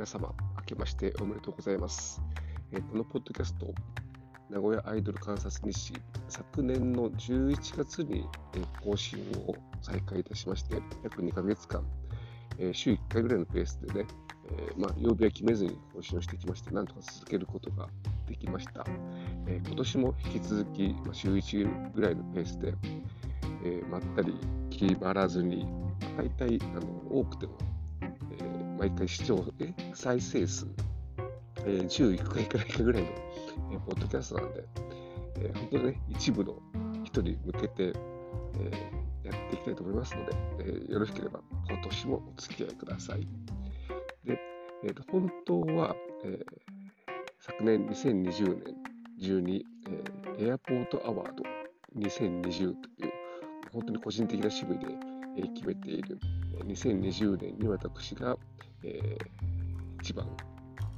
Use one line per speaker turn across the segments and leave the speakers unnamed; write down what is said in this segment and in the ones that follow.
皆様、明けましておめでとうございます。えー、このポッドキャスト、名古屋アイドル観察日誌、昨年の11月に、え更新を再開いたしまして、約2ヶ月間、え週1回ぐらいのペースでね、えまあ、曜日は決めずに更新をしてきまして、なんとか続けることができました。え今年も引き続き、ま週1ぐらいのペースで、えまったり決まらずに、大体あの多くても毎回視聴、え再生数、えー、11回くらいかぐらいの、えー、ポッドキャストなんで、えー、本当にね、一部の人に向けて、えー、やっていきたいと思いますので、えー、よろしければ今年もお付き合いください。で、えー、本当は、えー、昨年2020年中に、えー、エアポートアワード2020という本当に個人的な趣味で、えー、決めている2020年に私が、えー、一番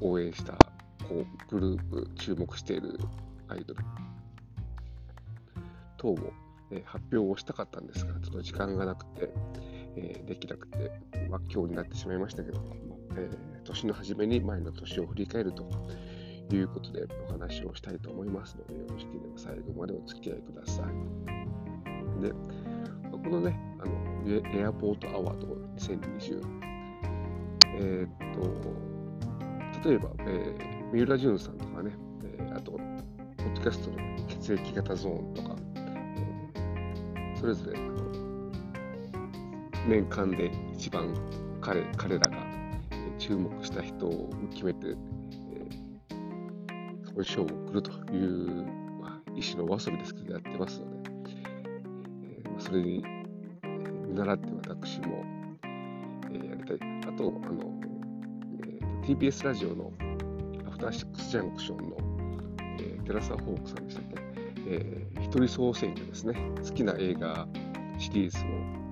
応援したこうグループ、注目しているアイドル等を、え、発表をしたかったんですが、ちょっと時間がなくて、えー、できなくて、まあ、今日になってしまいましたけど、えー、年の初めに前の年を振り返るということでお話をしたいと思いますので、よろしければ最後までお付き合いください。で、このね、あのエアポートアワード2020えー、っと、例えば、えー、三浦淳さんとかね、えー、あと、ポッドキャストの血液型ゾーンとか、えー、それぞれ、年間で一番彼彼らが注目した人を決めて、えー、賞を送るという、まあ、一種のお遊びですけどやってますので、えー、それに見習って私も、と、あの、TBS ラジオのアフターシックスジャンクションの、えー、テラサ・ホークさんでしたっけ、えー、一人総選挙ですね。好きな映画シリーズを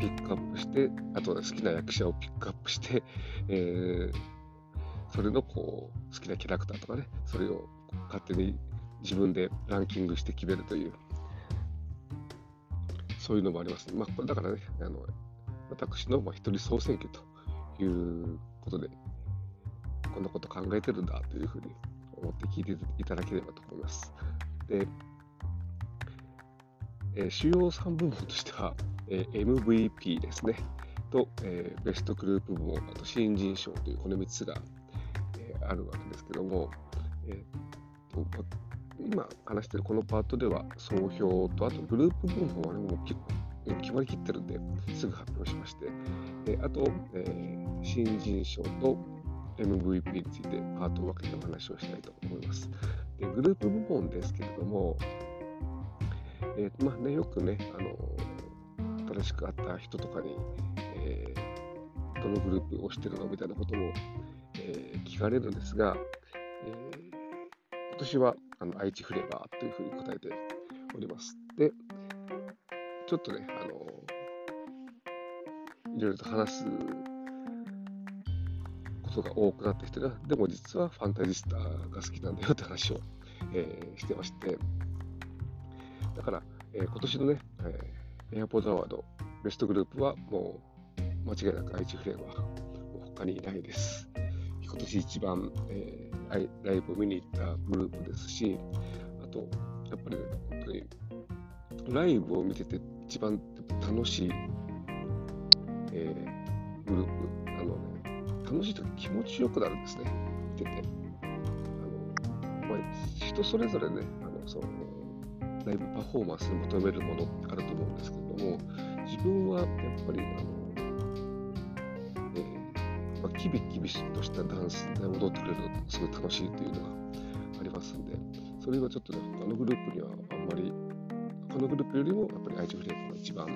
ピックアップして、あとは好きな役者をピックアップして、えー、それのこう好きなキャラクターとかね、それを勝手に自分でランキングして決めるという、そういうのもあります、ね。まあ、これだからね、あの私の一人総選挙ということで、こんなこと考えてるんだというふうに思って聞いていただければと思います。で、えー、主要3部門としては、えー、MVP ですね、と、えー、ベストグループ部門、あと新人賞というこの3つが、えー、あるわけですけども、えーと、今話しているこのパートでは総評と、あとグループ部門は、ね、もう結構決まりきってるんですぐ発表しまして、えあと、えー、新人賞と MVP についてパートを分けてお話をしたいと思います。でグループ部門ですけれども、えー、まあね、よくね、あの新しく会った人とかに、えー、どのグループをしてるのみたいなことも、えー、聞かれるんですが、えー、今年はあの愛知フレーバーというふうに答えております。で、ちょっとね、あのいろいろと話すことが多くなってきてるでも実はファンタジスタが好きなんだよって話を、えー、してまして、だから、えー、今年のね、えー、エアポートアワードベストグループはもう間違いなく愛知フレーバー、他にいないです。今年一番、えー、ライブを見に行ったグループですし、あと、やっぱり、ね、本当にライブを見てて一番楽しい、えー、グループあの、ね楽しいと気持ちよくなるんですね、見てて。あのまあ、人それぞれね、あのそのライブパフォーマンスに求めるものってあると思うんですけれども、自分はやっぱり、あのえーまあ、キビキビとしたダンスで踊ってくれるとすごい楽しいというのがありますんで、それはちょっとね、他のグループにはあんまり、他のグループよりもやっぱり愛知フレームが一番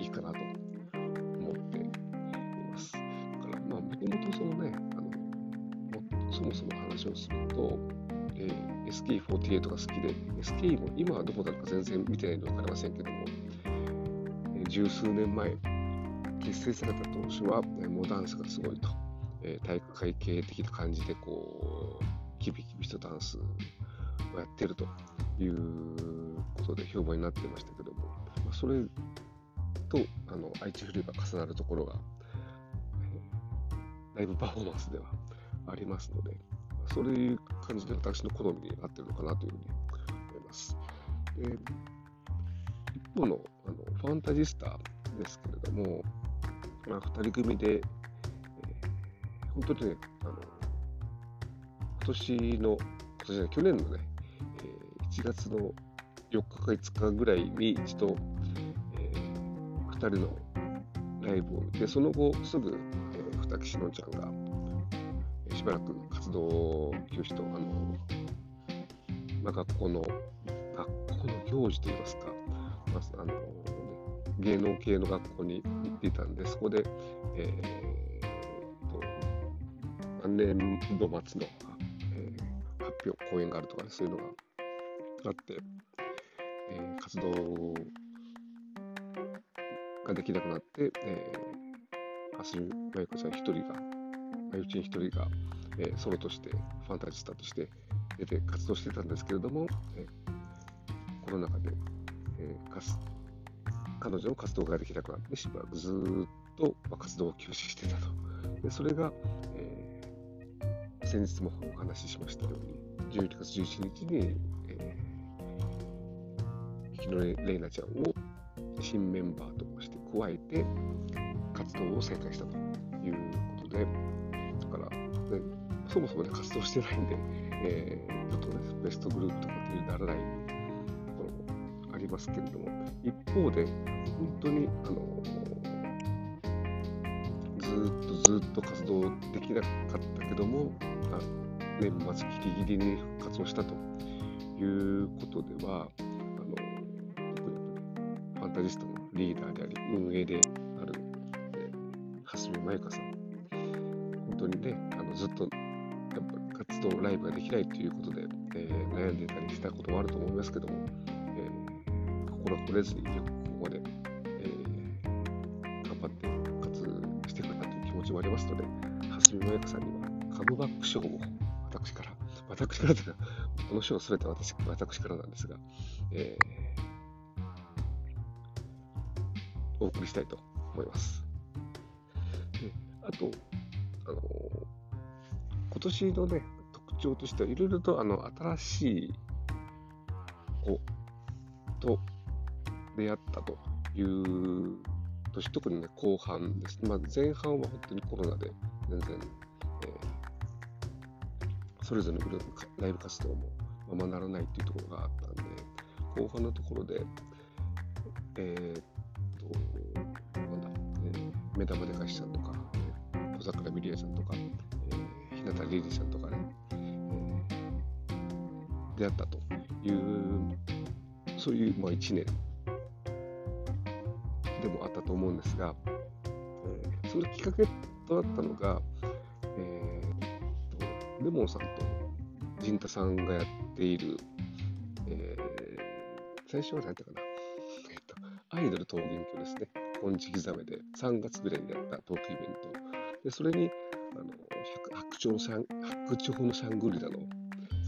いいかなと思っています。だからまあもともとそのね、そもそも話をすると、えー、SK48 が好きで、SK も今はどこだか全然見てないので分かりませんけども、えー、十数年前、結成された当初は、えー、もうダンスがすごいと、えー、体育会系的な感じで、こう、キビキビしたダンスをやってるということで評判になってましたけども、まあ、それとあの愛知フリーが重なるところが、ライブパフォーマンスではありますので、そういう感じで私の好みになってるのかなというふうに思います。で一方のあのファンタジスタですけれども、まあ、2人組で、えー、本当にね、あの今年の、今年ね、去年のね、1月の4日か5日ぐらいに一度、えー、2人のライブを見て、その後すぐ、えー、二木しのちゃんが、えー、しばらく活動休止と、あのまあ、学校の、学校の行事といいますか、まあ、あの芸能系の学校に行っていたんで、そこで、えー、と何年度末の、えー、発表、講演があるとか、ね、そういうのがあって、えー、活動ができなくなって、えー、蓮見真由子ちゃん一人が、まゆちん一人が、えー、ソロとして、ファンタジスタとして出て活動してたんですけれども、えー、コロナ禍で、えー、彼女の活動ができなくなって、しばらくずっとま活動を休止してたと。でそれが、えー、先日もお話ししましたように、11月11日に、えー、日野玲奈ちゃんを新メンバーとして加えて活動を再開したということで、だから、ね、そもそもね、活動してないんで、えー、ちょっとね、ベストグループとかっていうならないところもありますけれども、一方で、本当に、あの、ずっとずっと活動できなかったけども、あ年末ギリギリに復活動したということでは、タジストのリーダーであり、運営である、えー、蓮見真由香さん。本当にね、あのずっとやっぱ活動、ライブができないということで、えー、悩んでたりしたこともあると思いますけども、えー、心折れずにここまで、えー、頑張って復活してくれたという気持ちもありますので、蓮見真由香さんにはカムバック賞を私から、私からというか、この賞は全て私私からなんですが、えーお送りしたいと思います。であと、あの今年のね、特徴としてはいろいろとあの新しい子と出会ったという年、特にね、後半です。まあ、前半は本当にコロナで全然、えー、それぞれのグループライブ活動もままならないっていうところがあったんで、後半のところで、えー、目玉でかしさんとか、小桜美里恵さんとか、え、日向リリさんとかね、えー、出会ったという、そういう、まあ、1年でもあったと思うんですが、えー、そのきっかけとなったのが、えー、レモンさんと陣太さんがやっている、えー、最初は何やったかな、えっ、と、アイドル桃源郷ですね。本地刻めで3月ぐらいにやったトークイベント。でそれにあの白鳥のシャン白鳥のシャングリラの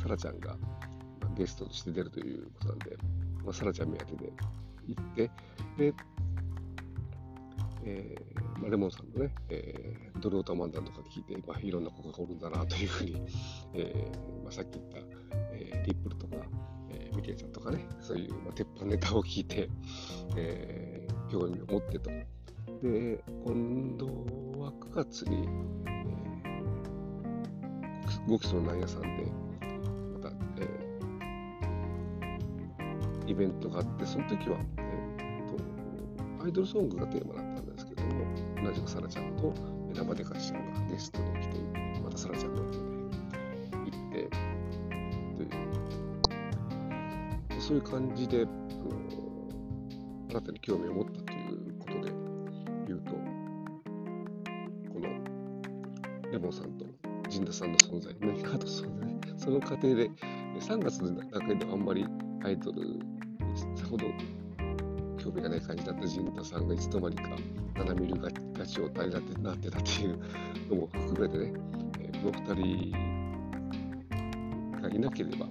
サラちゃんが、まあ、ゲストとして出るということなんで、まあ、サラちゃん目当てで行って、で、えーまあ、レモンさんのね、えー、ドルオタ漫談とか聞いて、まあ、いろんな子がおるんだなというふうに、えーまあ、さっき言った、えー、リップルとか、えー、ミケイちゃんとかね、そういう、まあ、鉄板ネタを聞いて、えー興味を持ってと。で、今度は9月に、えー、5基礎の内野さんで、また、えー、イベントがあって、その時は、えーと、アイドルソングがテーマだったんですけども、同じくさらちゃんと目玉でかしちゃんがゲストに来て、またさらちゃんので行って、という、そういう感じで、新たに興味を持った何かと存在、その過程で、3月だけではあんまりアイドルさほど興味がない感じだった陣田さんがいつの間にか7ミルがガチを体になってなってたっていうのも含めてね、えー、この2人がいなければ、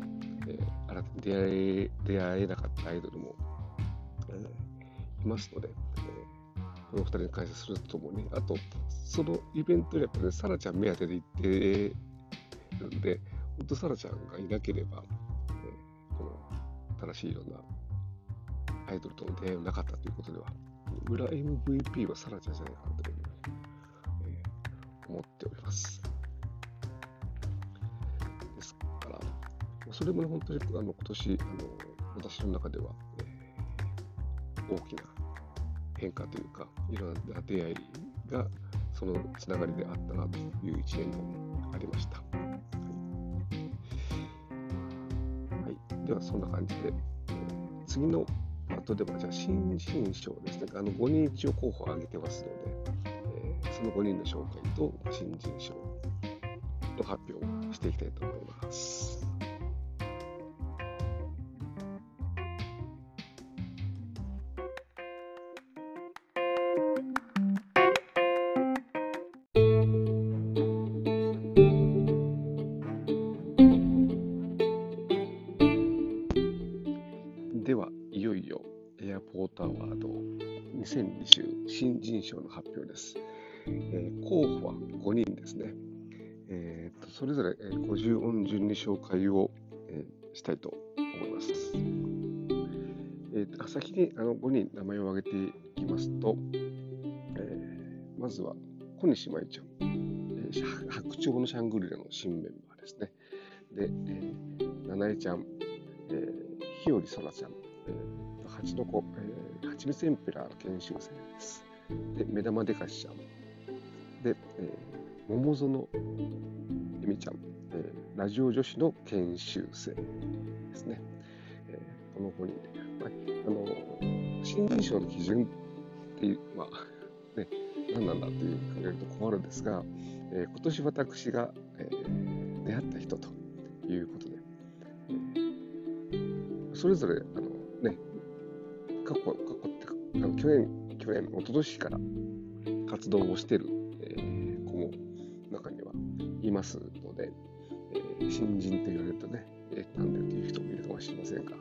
えー、新たに出会え出会えなかったアイドルもえいますので、えー、この2人に感謝するとともに、あと、そのイベントにやっぱ、ね、サラちゃん目当てで行ってるんで、本当サラちゃんがいなければ、え、この正しいようなアイドルとの出会いはなかったということでは、裏 MVP はサラちゃんじゃないかなというふうに、えー、思っております。ですから、それも、ね、本当にあの今年あの、私の中では、えー、大きな変化というか、いろんな出会いがそのつながりであったなという一年もありました。では、そんな感じで、次のパートでは、じゃあ、新人賞ですね。あの5人一応候補を挙げてますので、え、その5人の紹介と新人賞の発表をしていきたいと思います。発表です。えー、候補は5人ですね。えーと、それぞれ50音順に紹介を、えー、したいと思います。えーと、先にあの5人名前を挙げていきますと、えー、まずは小西舞ちゃん、えー、白鳥のシャングリラの新メンバーですね。で、えー、七重ちゃん、えー、日和そらちゃん、えー、八の子、えー、はちみつエンペラーの研修生です。で、目玉でかしちゃん。で、えー、桃園えみちゃん、えー、ラジオ女子の研修生ですね。えー、この5人で。はい、あの新人賞の基準っていう、まあ、ね、何なんだっていう考えると困るんですが、えー、今年私が、えー、出会った人ということで、えー、それぞれあのね、過去、過去って去年、去年、一昨年から活動をしている、えー、子も中にはいますので、えー、新人と言われるとね、えー、なんでという人もいるかもしれませんが、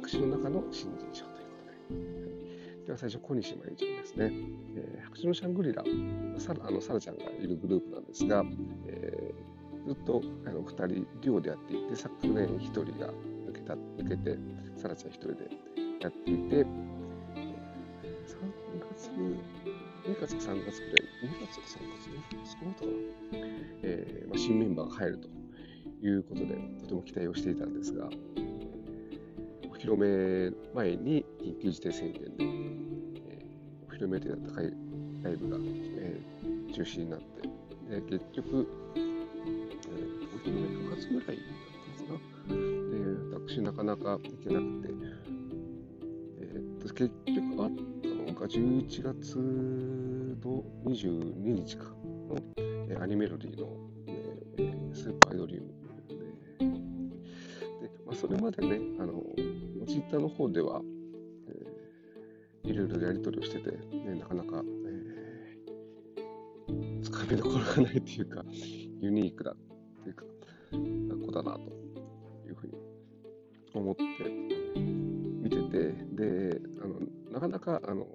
私の中の新人賞ということで。では最初、小西真由ちゃんですね。えー、白紙のシャングリラ、サラあのサラちゃんがいるグループなんですが、えー、ずっとあの2人、デュオでやっていて、昨年1人が抜けた抜けて、サラちゃん1人でやっていて、3月、2月か3月くらい、2月か3月、少なかったかな、えーまあ、新メンバーが入るということで、とても期待をしていたんですが、お披露目前に緊急事態宣言で、えー、お披露目でだったライブが、えー、中止になって、で結局、えー、お披露目9月ぐらいだったのかな。で、私なかなか行けなくて、結局あっのが11月の22日か。の、えアニメロディの、えスーパーアイドリウム。で、でまあ、それまでね、あのツイッターの方では、えー、いろいろやり取りをしてて、ね、なかなか、えー、つかみどころがないというか、ユニークだっていうか、子だなというふうに思って見てて、で、かなかあの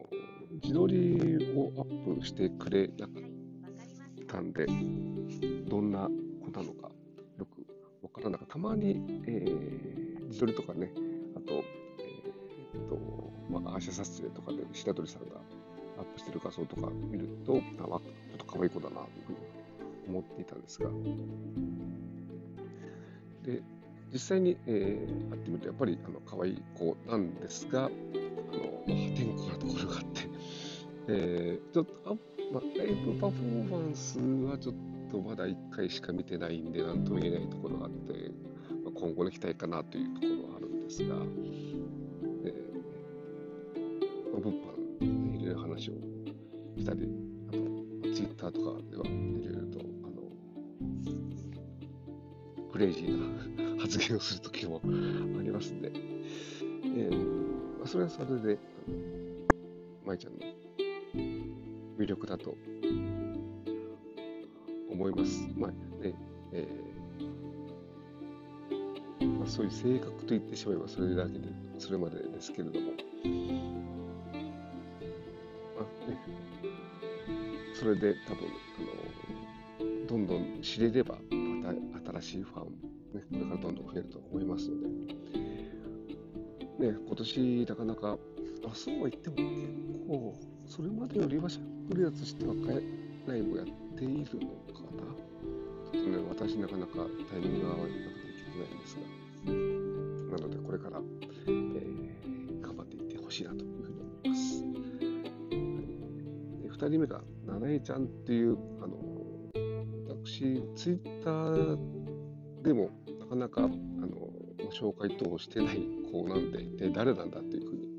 自撮りをアップしてくれなかったんで、どんな子なのかよくわからなかった。たまに、えー、自撮りとかね、あと、えー、っと、まあ、アーシャ撮影とかで白鳥さんがアップしてる画像とか見ると、あちょっと可愛い子だなと思っていたんですが、で、実際に、えー、会ってみるとやっぱりあの可愛い子なんですが、あの、天荒なところがって、えー、ちょっとあ、まあ、ライブパフォーマンスはちょっとまだ1回しか見てないんで、なんとも言えないところがあって、まあ、今後の期待かなというところはあるんですが、えーまあ、物販でいろいろ話をしたり、あと、ツイッターとかではいろいろと、あの、クレイジーな発言をするときもありますんで、えーまあ、それはそれで、舞ちゃんの魅力だと思います。まあね、えーまあ、そういう性格と言ってしまえばそれだけで、それまでですけれども、まあね、それで多分あのどんどん知れればまた新しいファン、ね、これからどんどん増えると思いますので、年なかなかあそうは言っても結構それまでよりはしゃくりやつしてはライブやっているのかな。ちょっとね私なかなかタイミングが合わなくていけてないんですがなのでこれから、えー、頑張っていってほしいなというふうに思います、はい、2人目がななえちゃんっていうあの私ツイッターでもなかなかあの紹介等をしてない子なんで一体誰なんだっていうふうに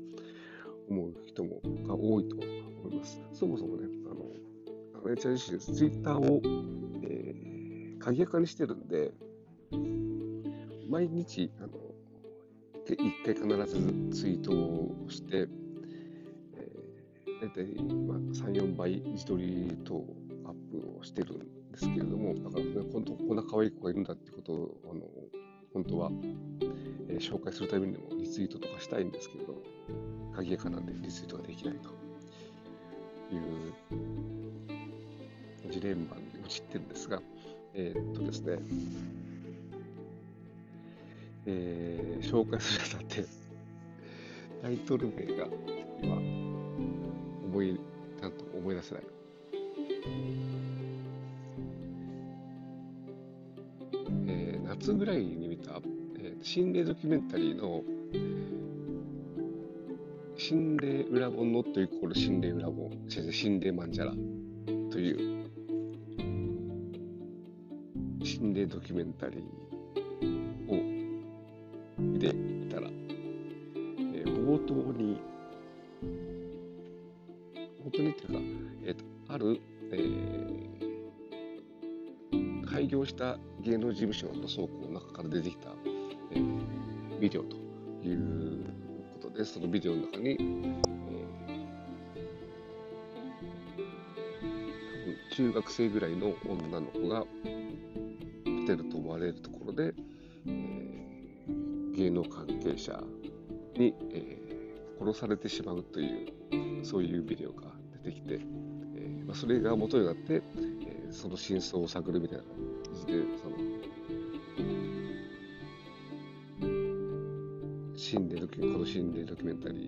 思う人もが多いと思います。そもそもね、あの、アメリカ自身、ツイッターを、えー、鍵垢にしてるんで、毎日、あの、一回必ずツイートをして、大体、まあ、3、4倍自撮り等アップをしてるんですけれども、だから、ね、本当こんな可愛い子がいるんだってことを、あの、本当は、紹介するためにもリツイートとかしたいんですけど、鍵垢なんでリツイートができないというジレンマに陥ってるんですが、えー、っとですね、えー、紹介するにあたって、タイトル名が今、思い、なんと思い出せない。えー、夏ぐらいに見た、心霊ドキュメンタリーの心霊裏本ノットイコール心霊裏本、違う心霊マンジャラという心霊ドキュメンタリーを見ていたら、えー、冒頭に、冒頭にっていうか、えーと、ある、えー、開業した芸能事務所の倉ビデオということでそのビデオの中に、えー、中学生ぐらいの女の子が来てると思われるところで、えー、芸能関係者に、えー、殺されてしまうというそういうビデオが出てきて、えーまあ、それが元になって、えー、その真相を探るみたいな感じでその心霊ドキュこの心霊ドキュメンタリー、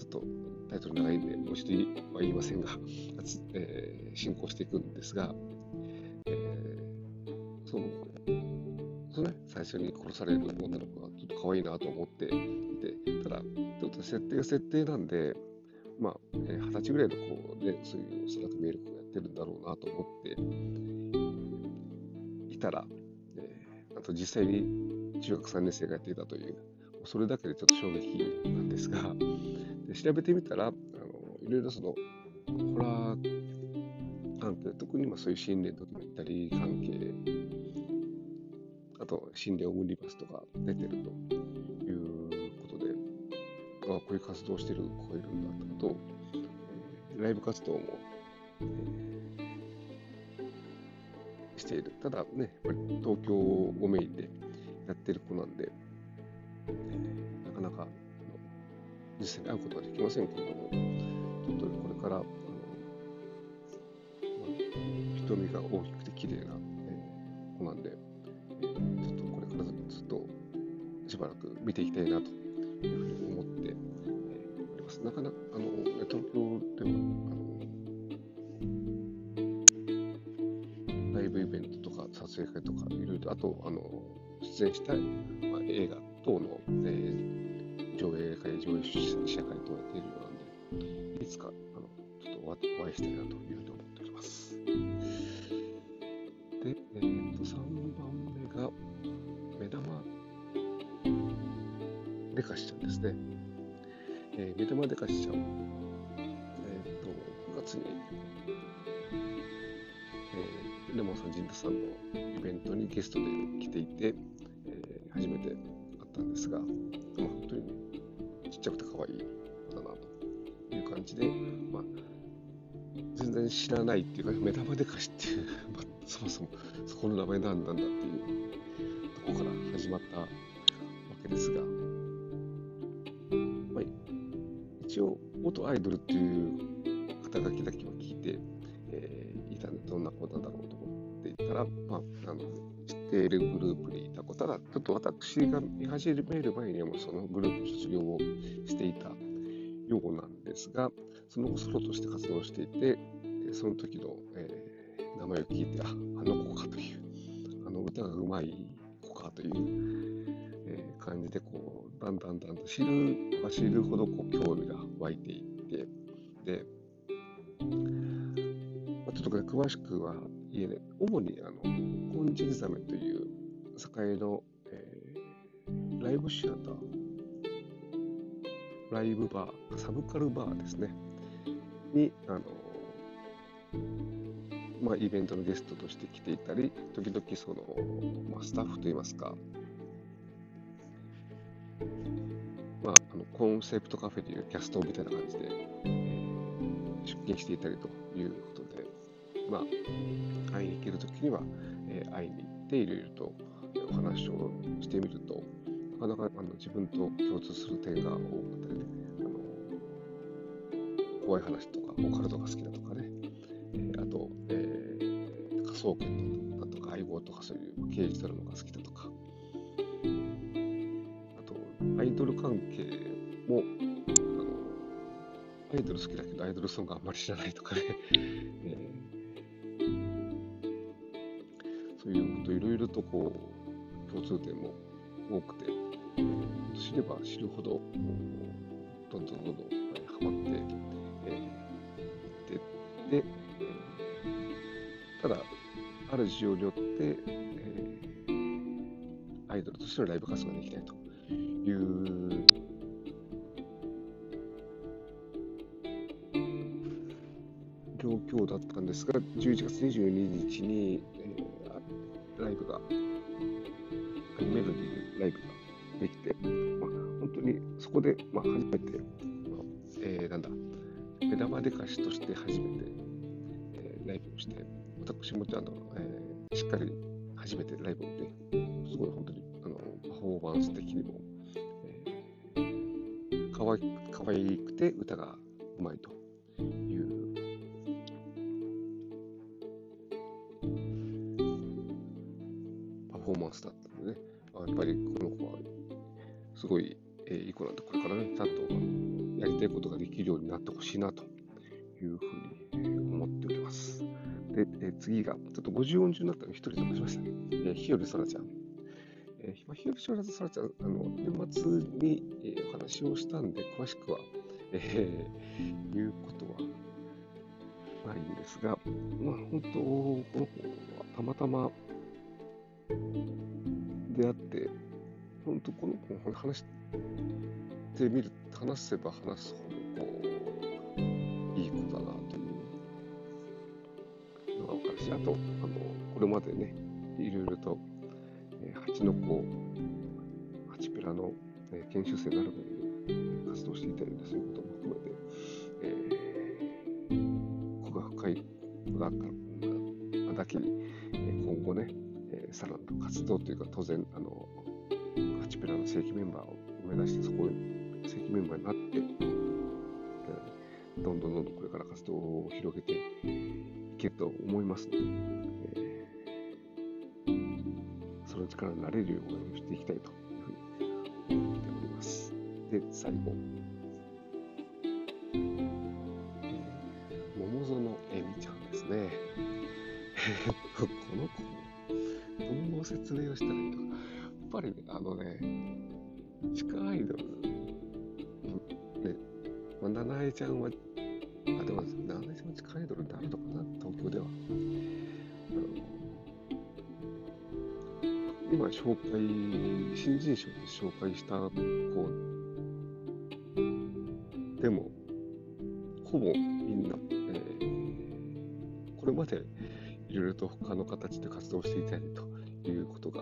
ちょっとタイトル長いんで、もう一度は言いませんが、えー、進行していくんですが、えー、その、そのね、最初に殺される女の子がちょっと可愛いなと思っていて、ただ、ちょっと設定が設定なんで、まあ、二、えー、十歳ぐらいの子で、そういうおそらく見える子がやってるんだろうなと思っていたら、えー、あと実際に中学3年生がやっていたという、それだけでちょっと衝撃なんですが、で調べてみたら、あのいろいろその、ホラー関係、特にまあそういう心霊ドキュメンタリー関係、あと心霊オムニバスとか出てるということで、あこういう活動してる子いるんだとかと、え、ライブ活動も、えー、している。ただね、やっぱり東京をメインでやってる子なんで、なかなか実際に会うことはできませんけれども、ちょっとこれからあの、まあ、瞳が大きくて綺麗な、え子なんで、えちょっとこれからずっとしばらく見ていきたいなというふうに思って、えおります。なかなかあの東京でもあのライブイベントとか撮影会とかいろいろあとあの出演したい、まあ、映画等の、えー、上映会、上映試写会とやっているようなんで、いつかあのちょっとお会いしたいなというふうに思っております。で、えー、と3番目が、目玉デカシちゃんですね。えー、目玉デカシちゃん、えっ、ー、と、9月に、えー、レモンさん、ジンタさんのイベントにゲストで来ていて、知らないっていうか、目玉でかしっていう、まあ、そもそもそこの名前なんなんだっていうとこから始まったわけですが、まあ、一応元アイドルっていう肩書きだけを聞いて、えー、いたんでどんな子なんだろうと思っていたら、まあ、あの知っているグループにいた子た。だちょっと私が見始める前にはもうそのグループ卒業をしていたようなんですがその後ソロとして活動していてその時の、えー、名前を聞いてああの子かというあの歌がうまい子かという、えー、感じでこうだんだんだんと知る知るほどこう興味が湧いていってで、まあ、ちょっと詳しくは言えない。主にあのコンジグザメという栄の、えー、ライブシアターライブバーサブカルバーですね。にあのまあ、イベントのゲストとして来ていたり、時々その、まあ、スタッフといいますか、まあ、あのコンセプトカフェというキャストみたいな感じで、出勤していたりということで、まあ、会いに行けるときには、えー、会いに行っていろいろとお話をしてみると、なかなかあの自分と共通する点が多かったりね、あの怖い話とか、オカルトが好きだとか、ー、仮想研だとか相棒とかそういう刑事ドラマが好きだとか、あと、アイドル関係も、あのアイドル好きだけどアイドルソングあんまり知らないとかね、えー、そういうこといろいろとこう共通点も多くて、知れば知るほどどんどんどんどんハマって、えー、いってで、る事情によって、えー、アイドルとしてのライブ活動ができないという状況だったんですが、11月22日に、えー、ライブが、メロディーライブができて、まあ、本当にそこで、まあ、初めて、まあえー、なんだ、目玉でかしとして初めて、して、私もちゃんと、えー、しっかり初めてライブをね、すごい本当にあのパフォーマンス的にも、えー、かわいかわいくて歌がうまいという。パフォーマンスだったのでね、やっぱりこの子はすごい、えー、いい子なんで、これからね、ちゃんとやりたいことができるようになってほしいなというふうに思っております。で、え次が、ちょっと50音順になったので、一人飛ばしましたね。え、日和そらちゃん。えー、日和そらちゃん、あの、年末に、え、お話をしたんで、詳しくは、えー、言うことはないんですが、まあ、本当、この子はたまたま出会って、本当、この子の話してみる、話せば話すほど、こう、し、あと、あの、これまでね、いろいろと、えー、蜂の子、ハチペラの、えー、研修生になる前に活動していたりそういうことも含めて、えー、子が深い子だっただけに、え、今後ね、えー、さらなる活動というか、当然、あの、ハチペラの正規メンバーを目指して、そこに正規メンバーになって、え、どんどんどんどんこれから活動を広げてると思いますので、えー、その力になれるようにしていきたいというふうに思っております。で、最後。桃園えみちゃんですね。この子、どう説明をしたらいいのか。やっぱり、あのね、地下アイドル、ね、まあ、七重ちゃんはあ、でも、何年も近いドルになるのかな、東京では。今紹介、新人賞で紹介した子でも、ほぼみんな、えー、これまでいろいろと他の形で活動していたりということが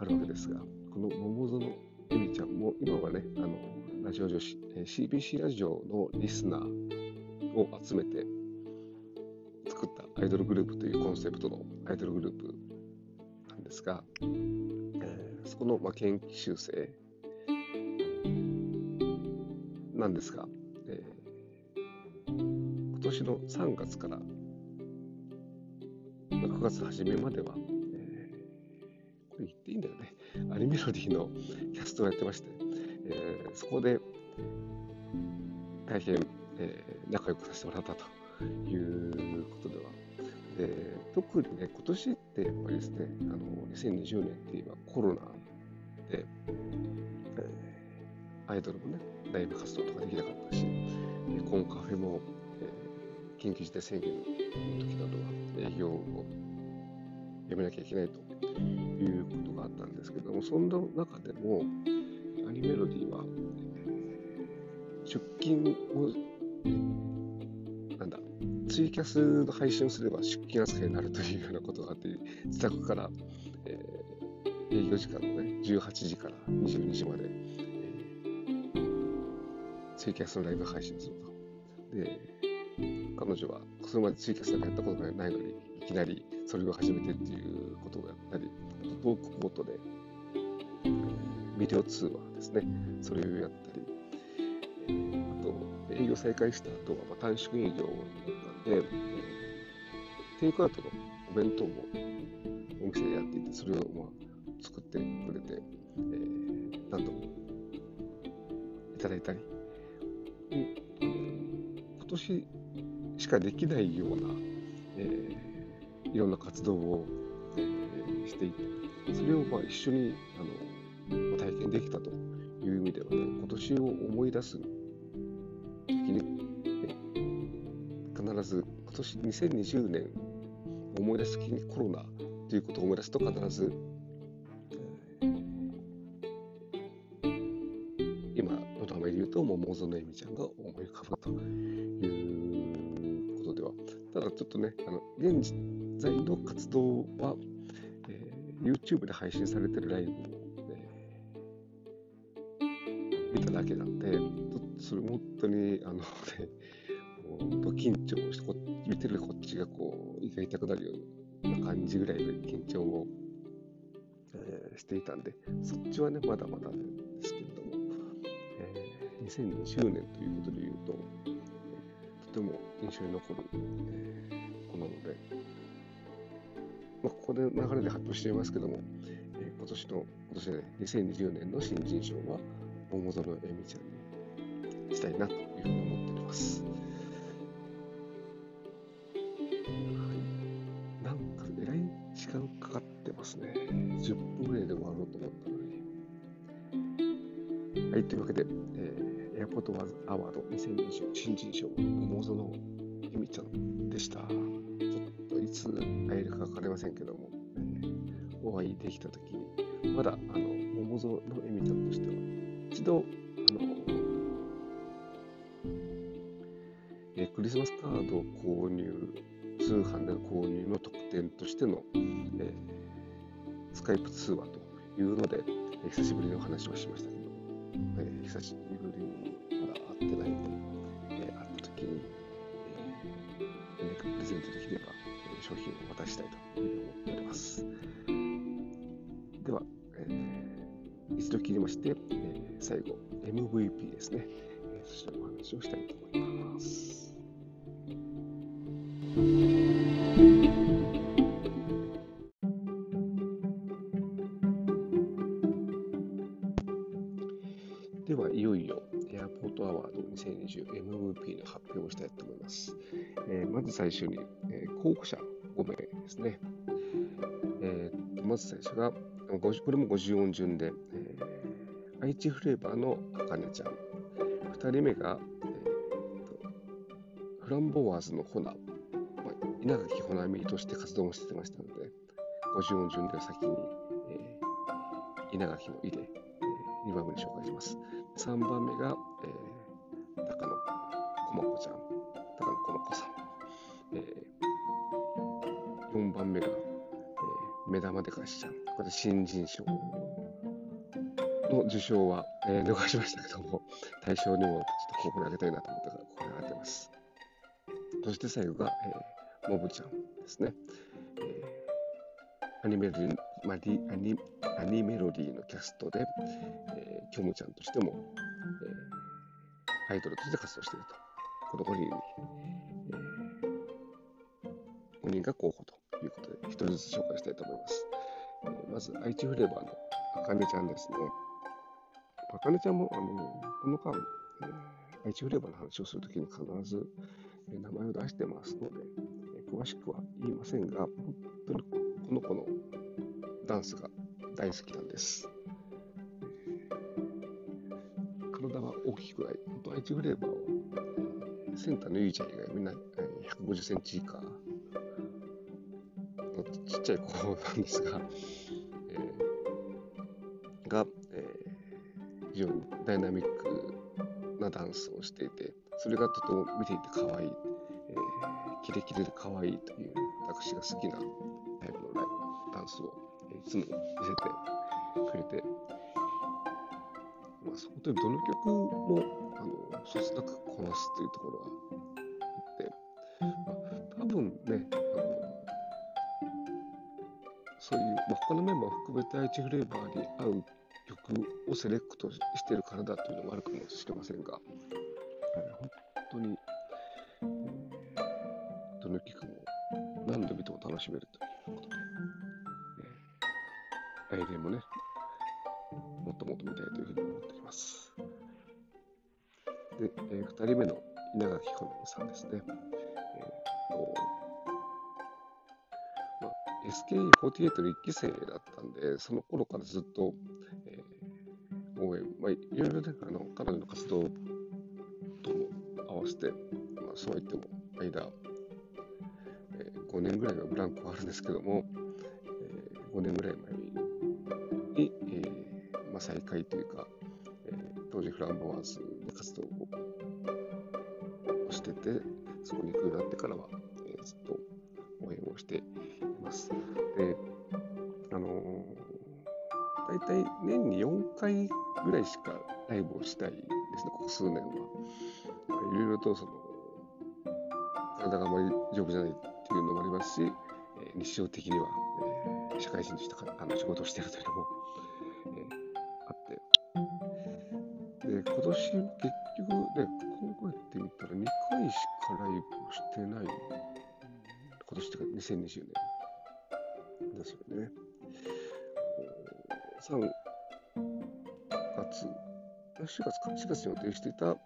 あるわけですが、この桃園恵美ちゃんも今はね、あのラジオ女子、CBC ラジオのリスナーを集めて作ったアイドルグループというコンセプトのアイドルグループなんですが、えー、そこの、まあ、研修生なんですが、え年の3月から9月初めまでは、えー、これ言っていいんだよね、アニメロディのキャストをやってまして、そこで大変、えー、仲良くさせてもらったということでは、で特にね、今年ってやっぱりですね、あの2020年って言えばコロナで、えー、アイドルもね、ライブ活動とかできなかったし、コンカフェも、えー、緊急事態宣言の時などは営業をやめなきゃいけないということがあったんですけども、そんな中でも、アニメロディは、出勤を、なんだ、ツイキャスの配信をすれば出勤扱いになるというようなことがあって、自宅から、えー、営業時間のね、18時から22時まで、ツイキャスのライブ配信すると。で、彼女はそれまでツイキャスなんかやったことがないのに、いきなりそれを始めてっていうことをやったり、あとトークコートで、ビデオ通話ですね、それをやったり、あと、営業再開した後はま短縮営業だったんで、テイクアウトのお弁当もお店でやっていて、それをまあ作ってくれて、えー、何度もいただいたり、今年しかできないような、えー、いろんな活動を、えー、していて、それをまあ一緒にできたという意味ではね、今年を思い出す時に、ね、必ず今年2020年を思い出す時にコロナということを思い出すと必ずと桃園恵美ちゃんが思い浮かぶということでは、ただちょっとね、あの現在の活動は、えー、YouTube で配信されてるライブを、ね、見ただけなんで、それ本当に、あのね、もう緊張してこ、見てるこっちがこう、胃が痛くなるような感じぐらいの緊張を、えー、していたんで、そっちはね、まだまだですけれども、2020年ということで言うと、とても印象に残る、子なので、まあ、ここで流れで発表していますけども、えー、今年の、今年で、ね、2020年の新人賞は、桃園恵美ちゃんにしたいなというふうに思っております。はい。なんか、えらい時間かかってますね。10分ぐらいで終わろうと思ったのに。はい、というわけで、エアポートアワード2020新人賞、桃園由美ちゃんでした。ちょっといつ会えるか分かりませんけども、えー、お会いできたときに、まだあの桃園由美ちゃんとしては、一度、あのえー、クリスマスカードを購入、通販での購入の特典としての、えー、スカイプ通話というので、えー、久しぶりの話をしましたけど、えー、久しぶりにまだ会ってないので、えー、会った時に、えー、何かプレゼントできれば、えー、商品を渡したいというふうに思っております。では、一度切りまして、えー、最後、MVP ですね。えー、そしてお話をしたいと思います。では、いよいよエアポートアワード 2020MVP の発表をしたいと思います。えー、まず最初に、えー、候補者5名ですね。えー、まず最初が、これも50音順で、え、愛知フレーバーのあかねちゃん。2人目が、えー、フランボワーズのホナ、まあ、稲垣ほなみとして活動をしてましたので、50音順で先に、えー、稲垣の「い」で、えー、2番目に紹介します。3番目が、えー、高野こまこちゃん、高野こまこさん。えー、4番目が、えー、目玉でかしちゃん。これ新人賞の受賞は、えー、逃しましたけども、大賞にもちょっと候補にあげたいなと思ったから、ここに挙げてます。そして最後が、えー、モブちゃんですね。えー、アニメでマリアニアニメロディのキャストで、えー、キョムちゃんとしても、えー、アイドルとして活動していると。この5人に、え員が候補ということで、一人ずつ紹介したいと思います。えー、まず、愛知フレーバーのあかねちゃんですね。あかねちゃんも、あの、この間、えー、愛知フレーバーの話をするときに必ず、えー、名前を出してますので、えー、詳しくは言いませんが、本当にこの子のダンスが大好きなんです。体は大きくない。本当愛知フレーバーは、センターのゆいちゃん以外みんな150センチ以下ちっちゃい子なんですが、常にダイナミックなダンスをしていて、それがとても見ていて可愛い、えー、キレキレで可愛いという私が好きなタイプのライブダンスをいつも見せてくれて、まあ、本当にどの曲もあのそつなくこなすというところはあって、まあ、多分ねあの、そういう、まあ、他のメンバーを含めて愛知フレーバーに合うをセレクトしてるからだというのもあるかもしれませんが、本当に、どの曲も何度見ても楽しめるということで、来年もね、もっともっと見たいというふうに思っています。で、えー、2人目の稲垣好美さんですね。えーと SKE48 の1期生だったんで、その頃からずっと、応援、まあ、いろいろね、あの彼女の活動とも合わせて、まあ、そうは言っても間、えー、5年ぐらいのブランクはあるんですけども、えー、5年ぐらい前に、えーまあ、再開というか、えー、当時フランボワーズで活動をしてて、そこに行くようになってからは、えー、ずっと応援をしています。で、大体年に4回ぐらいしかライブをしたいですね、ここ数年は。いろいろとその、体があまり丈夫じゃないっていうのもありますし、えー、日常的には、えー、社会人としてあの仕事をしているというのも、えー、あって。で、今年結局ね、考えてみたら2回しかライブをしてない。今年というか2020年。ですよね。3月、4月か、4月に予定していた、えー、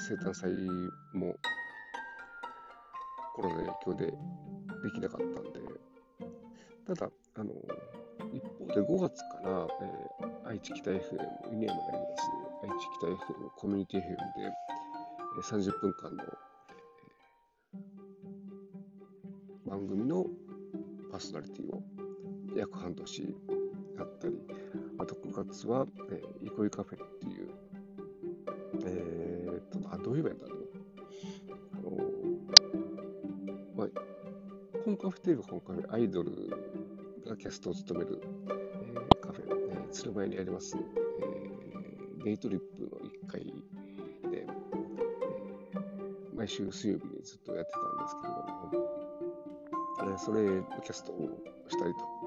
生誕祭もコロナの影響でできなかったんで、ただ、あの、一方で5月から、えー、愛知北 FM、ユニアムがあります、愛知北 FM コミュニティ FM で、えー、30分間の、えー、番組のパーソナリティを約半年やったり、あと9月は、えー、イコイカフェっていう、えー、っと、あ、どういうイベントだろう。あのまあ、コンカフェといえばコンカフェ、アイドルがキャストを務める、えー、カフェ、えー、鶴舞にあります、えー、デイトリップの1階で、えー、毎週水曜日にずっとやってたんですけれども、それのキャストをしたりと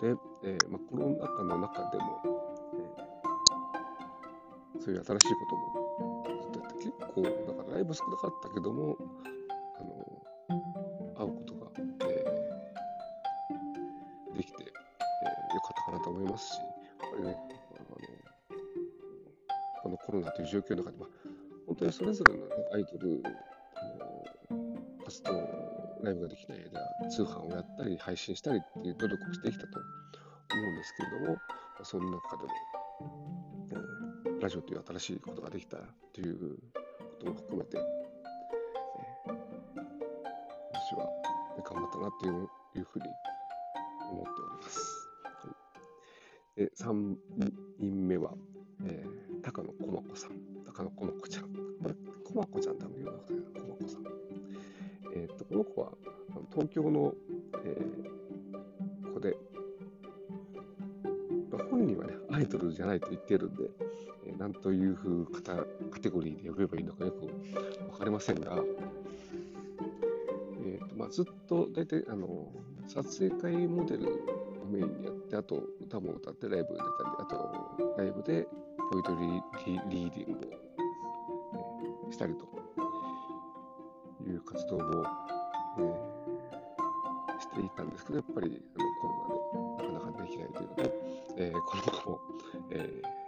で、えーまあ、コロナ禍の中でも、えー、そういう新しいこともずっとやって結構だからライブ少なかったけどもあの会うことが、えー、できて、えー、よかったかなと思いますしやっぱりねあのこのコロナという状況の中で、まあ、本当にそれぞれの、ね、アイドル、ライブができない間、通販をやったり、配信したりっていう努力をしてきたと思うんですけれども、その中でも、えー、ラジオという新しいことができたということも含めて、えー、私は頑張ったなといういうふうに思っております。はい、3人目は、えー、高野駒子さん、高野駒子ちゃん、駒子ちゃん多分言うのかな、駒子さん。えー、とこの子は東京の、えー、子で、まあ、本人はね、アイドルじゃないと言っているんで、えー、なんというふうカカテゴリーで呼べばいいのかよくわかりませんが、えーとまあ、ずっと大体あの撮影会モデルをメインにやって、あと歌も歌ってライブ出たり、あとライブでポイトリーリーディングをしたりと。動を、えーしていたんですけど、やっぱりあのコロナでなかなかできないというのと、えーこの子も、えー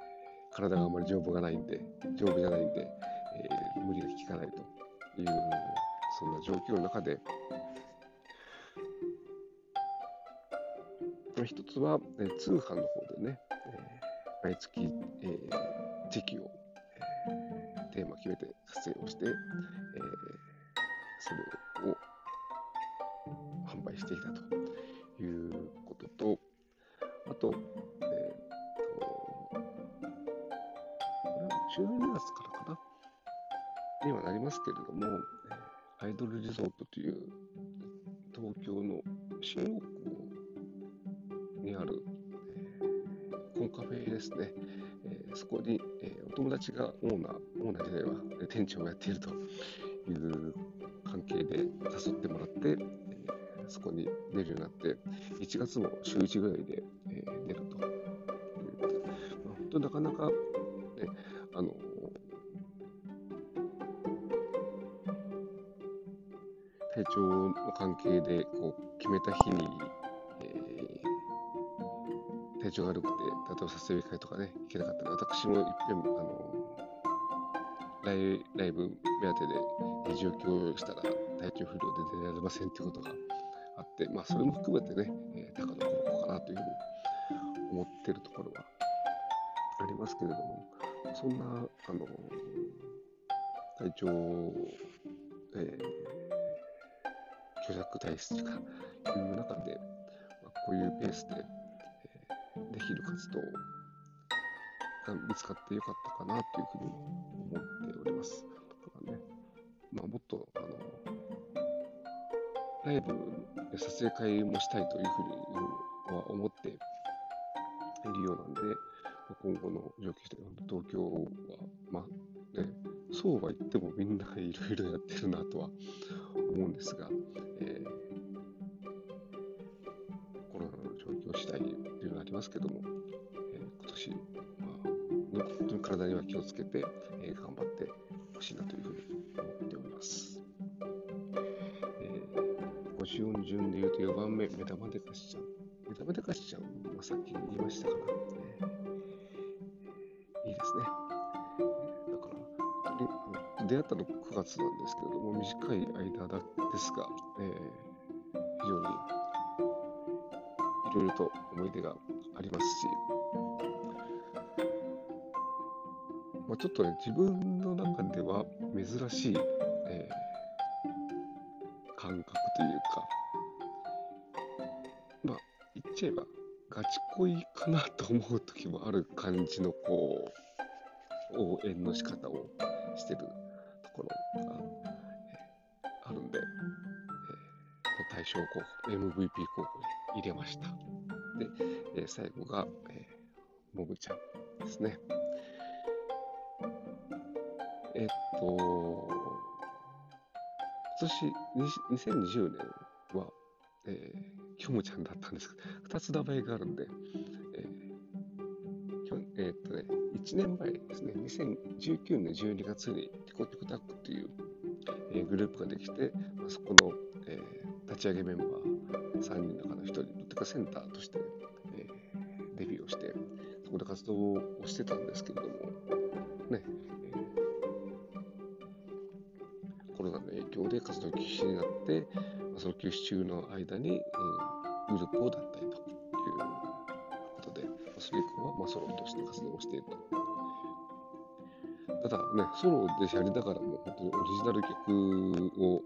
体があまり丈夫がないんで、丈夫じゃないんで、え無理が効かないという、そんな状況の中で、一つは、え通販の方でね、え毎月、えー、時期を、えー、テーマ決めて撮影をして、えー、それを販売していたということと、あと、えー、と、12月からかな？にはなりますけれども、アイドルリゾートという東京の新大久保にある、え、コンカフェですね。え、そこに、えー、お友達がオーナー、オーナー時代は店長をやっているという関係で誘ってもらって、えー、そこに出るようになって、1月も週1ぐらいで、えー、出ると。いうことで、まあ、本当なかなか、ね、あの体調の関係でこう決めた日に、えー、体調が悪くて、例えば撮影会とかね、行けなかったら、私もいっぺん、あのライライブ目当てで上京したら体調不良で出られませんってことがあって、まあ、それも含めてね、えー、高野高校かなというふうに思ってるところはありますけれども、そんな、あの体調、えー虚弱体質とかいう中で、まあ、こういうペースで、えー、できる活動が見つかってよかったかなというふうに思っております。だかね、まあ、もっとあのライブで撮影会もしたいというふうには思っているようなんで、今後の状況で東京は、まあね、そうは言ってもみんないろいろやってるなとは思うんですが、えー、コロナの状況次第というのがありますけども、当に体には気をつけて、えー、頑張ってほしいなというふうに思っております。えー、54順で言うと4番目、目玉でかしちゃう。目玉でかしちゃう、まあ、さっき言いましたから、ね、いいですね。だから、出会ったの9月なんですけれども、短い間だですが、えー、非常にいろいろと思い出がありますし、まあ、ちょっとね、自分の中では珍しい、えー、感覚というか、まあ、言っちゃえば、ガチ恋かなと思う時もある感じの、こう、応援の仕方をしてるところがあるんで、大賞候補、MVP 候補に入れました。で、えー、最後が、えー、もぐちゃんですね。えっと、今年、2020年は、えー、きょもちゃんだったんです。けど、2つ名前があるんで、えー、えー、っとね、1年前ですね、2019年12月にティコティコタックという、えー、グループができて、まあ、そこの、えー、立ち上げメンバー3人の中の1人、というかセンターとして、えー、デビューをして、そこで活動をしてたんですけれども、コロナの影響で活動休止になって、その休止中の間に、えー、グループを脱退ということで、それ以降は、まあ、ソロとして活動をしていると。ただね、ソロでやりながらも、本当にオリジナル曲を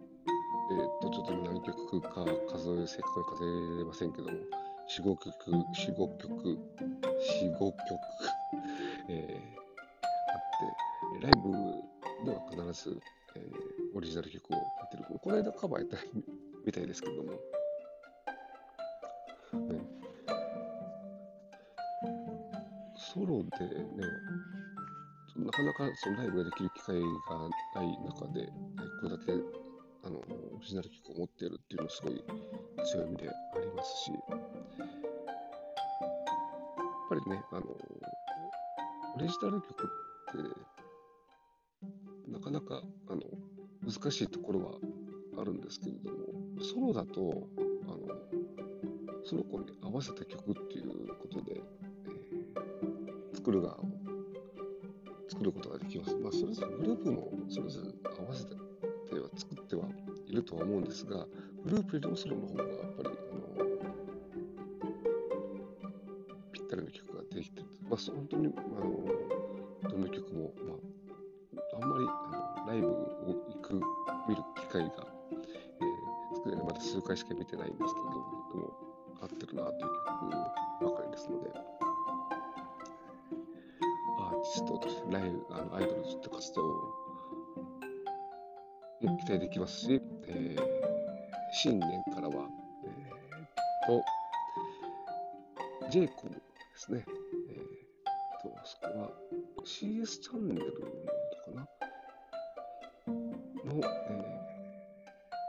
えー、っと、ちょっと何曲か数え、正確に数えませんけども、4、5曲、4、5曲、4、5曲、えー、あって、ライブでは必ず、えー、オリジナル曲をやってる。この間カバーやったみたいですけども、ね、ソロでね、なかなかそのライブができる機会がない中で、これだけあの、オリジナル曲を持っているっていうのはすごい強い意味でありますし、やっぱりね、あの、オリジナル曲って、難しいところはあるんですけれども、ソロだと、あの、その子に合わせた曲っていうことで、えー、作る側を作ることができます。まあ、それぞれグループもそれぞれ合わせては作ってはいるとは思うんですが、グループよりもソロの方がやっぱり、あの、ぴったりの曲ができてる。まあ、本当に、あの、しか見てないんですけど、でも合ってるなという曲ばかりですので、アーティストとしてライブ、あのアイドルとして活動も期待できますし、えー、新年からは、えー、と、j コムですね。えー、と、そこは CS チャンネルのかな？の、え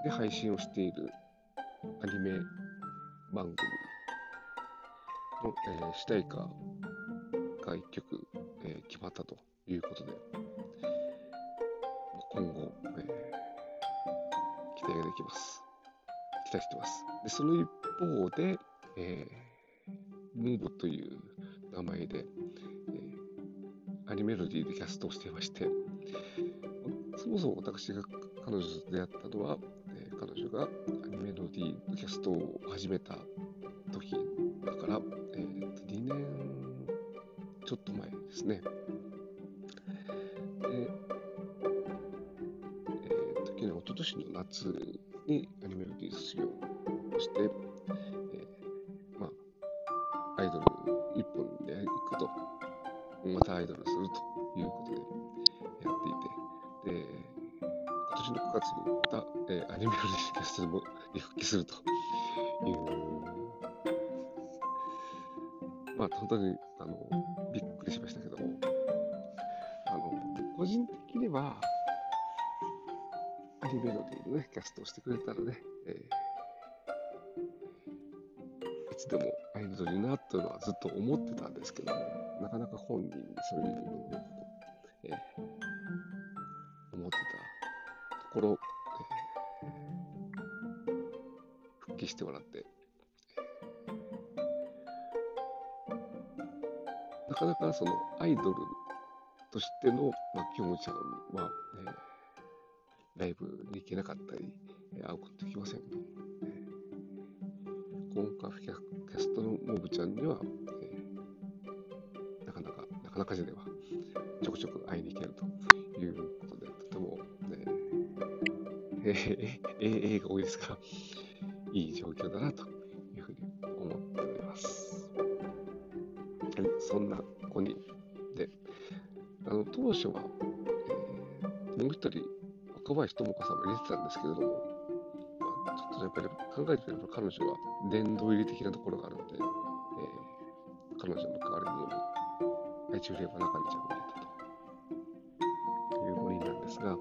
ー、で配信をしているアニメ番組の、えー、主題歌が1曲、えー、決まったということで、今後、えー、期待ができます。期待してます。でその一方で、えー、ムーブという名前で、えー、アニメロディーでキャストをしていまして、そもそも私が彼女と出会ったのは、えー、彼女がアニメロディーのキャストを始めた時だから、えー、2年ちょっと前ですね。で、えー、時に一昨年の夏にアニメロディ卒業して、えー、まあ、アイドル一本で行くと、またアイドルメロディーキャストに復帰するというまあ、本当にあのびっくりしましたけども、あの個人的には、アニメロディのね、キャストをしてくれたらね、えー、いつでもアイドルになというのはずっと思ってたんですけども、なかなか本人にそういうのを、えー、思ってたところ、してもらって、なかなかそのアイドルとしての、まあ、キョムちゃんは、えー、ライブに行けなかったり、えー、会うことできません。けど、えー、今回キャストのモブちゃんには、えー、なかなか、なかなかじゃでは、ちょくちょく会いに行けるということで、とても、ね、えー、えー、えー、が多いですが、いい状況だなというふうに思っております。そんな5人で、あの当初は、えー、もう一人、若林智子さんも入れてたんですけれども、まあ、ちょっとやっぱり考えてみれば彼女は殿堂入り的なところがあるので、えー、彼女の代わりに愛知フレーバー中根ちゃんを入れたという5人なんですが、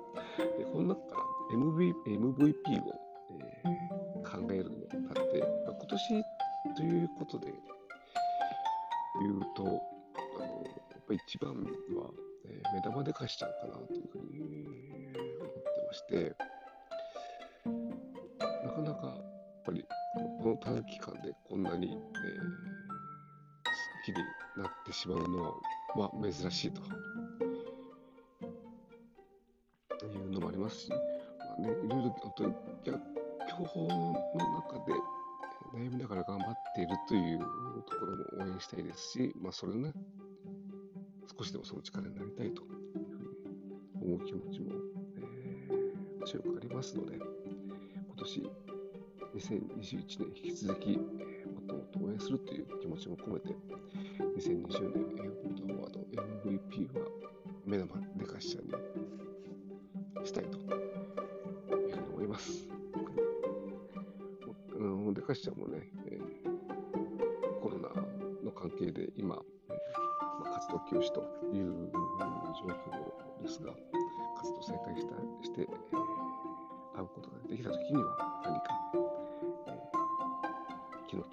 え、この中から MV MVP を、しまうのは、珍しいと。いうのもありますし、まあね、いろいろ本当に逆境の中で、悩みながら頑張っているというところも応援したいですし、まあ、それをね、少しでもその力になりたいと思う気持ちも、えー、強くありますので、今年2021年引き続き、え、応援するという気持ちも込めて、2020年エアポートアワード MVP は目玉でかしちゃんにしたいというふうに思います。でかしちゃんもね、えー、コロナの関係で今、えー、まあ、活動休止という状況ですが、活動再開したして、えー、会うことができたときには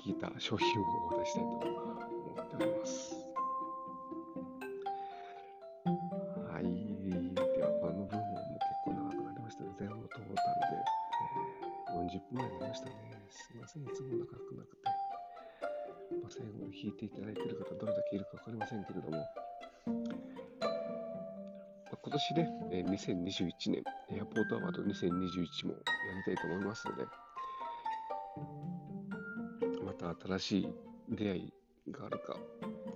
何か、えー、気の利いた商品をお渡したいと思っております。はい。では、この部分も結構長くなりましたので、前半分ぐらいになりましたね。すいません、いつも長くなくて。まあ、最後まで聞いていただいている方、どれだけいるか分かりませんけれども、今年ね、2021年、エアポートアワード2021もやりたいと思いますので、た新しい出会いがあるか、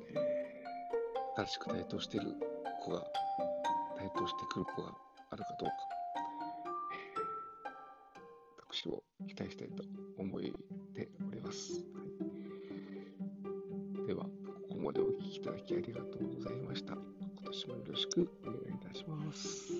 えー新しく台頭してる子が、台頭してくる子があるかどうか、えー私も期待したいと思っております。はい、では、ここまでお聞きいただきありがとうございました。今年もよろしくお願いいたします。